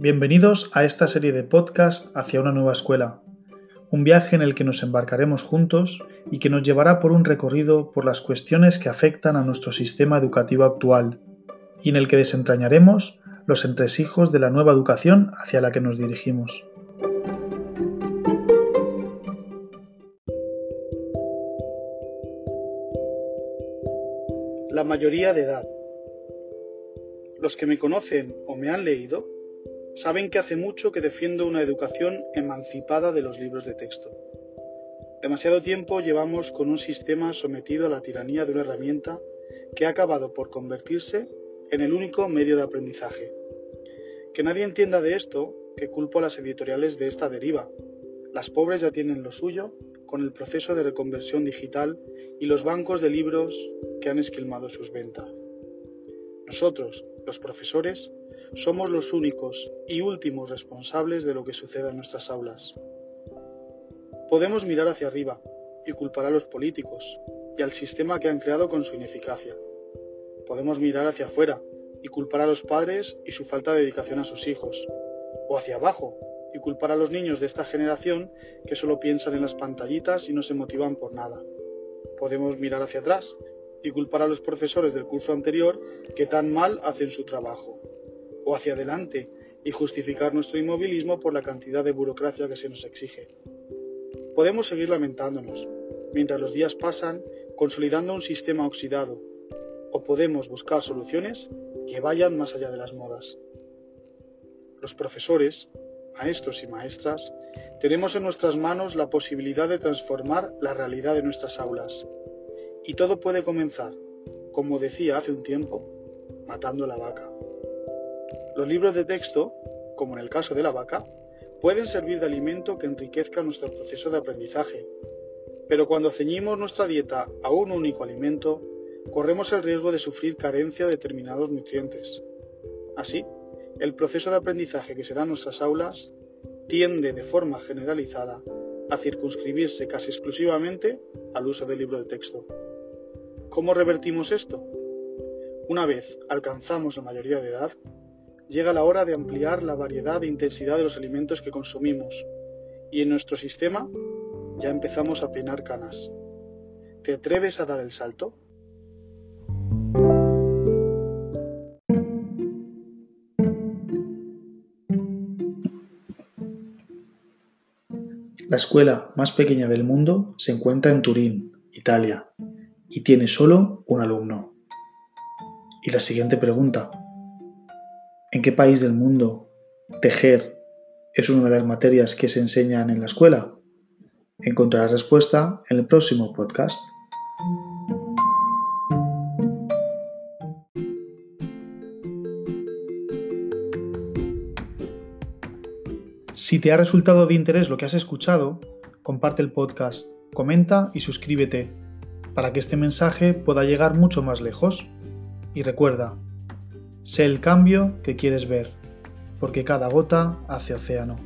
Bienvenidos a esta serie de podcast hacia una nueva escuela, un viaje en el que nos embarcaremos juntos y que nos llevará por un recorrido por las cuestiones que afectan a nuestro sistema educativo actual, y en el que desentrañaremos los entresijos de la nueva educación hacia la que nos dirigimos. La mayoría de edad. Los que me conocen o me han leído saben que hace mucho que defiendo una educación emancipada de los libros de texto. Demasiado tiempo llevamos con un sistema sometido a la tiranía de una herramienta que ha acabado por convertirse en el único medio de aprendizaje. Que nadie entienda de esto que culpo a las editoriales de esta deriva. Las pobres ya tienen lo suyo con el proceso de reconversión digital y los bancos de libros que han esquilmado sus ventas. Nosotros, los profesores, somos los únicos y últimos responsables de lo que suceda en nuestras aulas. Podemos mirar hacia arriba y culpar a los políticos y al sistema que han creado con su ineficacia. Podemos mirar hacia afuera y culpar a los padres y su falta de dedicación a sus hijos. O hacia abajo y culpar a los niños de esta generación que solo piensan en las pantallitas y no se motivan por nada. Podemos mirar hacia atrás y culpar a los profesores del curso anterior que tan mal hacen su trabajo o hacia adelante y justificar nuestro inmovilismo por la cantidad de burocracia que se nos exige. Podemos seguir lamentándonos, mientras los días pasan, consolidando un sistema oxidado, o podemos buscar soluciones que vayan más allá de las modas. Los profesores, maestros y maestras, tenemos en nuestras manos la posibilidad de transformar la realidad de nuestras aulas. Y todo puede comenzar, como decía hace un tiempo, matando la vaca. Los libros de texto, como en el caso de la vaca, pueden servir de alimento que enriquezca nuestro proceso de aprendizaje. Pero cuando ceñimos nuestra dieta a un único alimento, corremos el riesgo de sufrir carencia de determinados nutrientes. Así, el proceso de aprendizaje que se da en nuestras aulas tiende de forma generalizada a circunscribirse casi exclusivamente al uso del libro de texto. ¿Cómo revertimos esto? Una vez alcanzamos la mayoría de edad, llega la hora de ampliar la variedad e intensidad de los alimentos que consumimos y en nuestro sistema ya empezamos a peinar canas. ¿Te atreves a dar el salto? La escuela más pequeña del mundo se encuentra en Turín, Italia, y tiene solo un alumno. Y la siguiente pregunta, ¿En qué país del mundo tejer es una de las materias que se enseñan en la escuela? Encontrarás respuesta en el próximo podcast. Si te ha resultado de interés lo que has escuchado, comparte el podcast, comenta y suscríbete para que este mensaje pueda llegar mucho más lejos. Y recuerda, Sé el cambio que quieres ver, porque cada gota hace océano.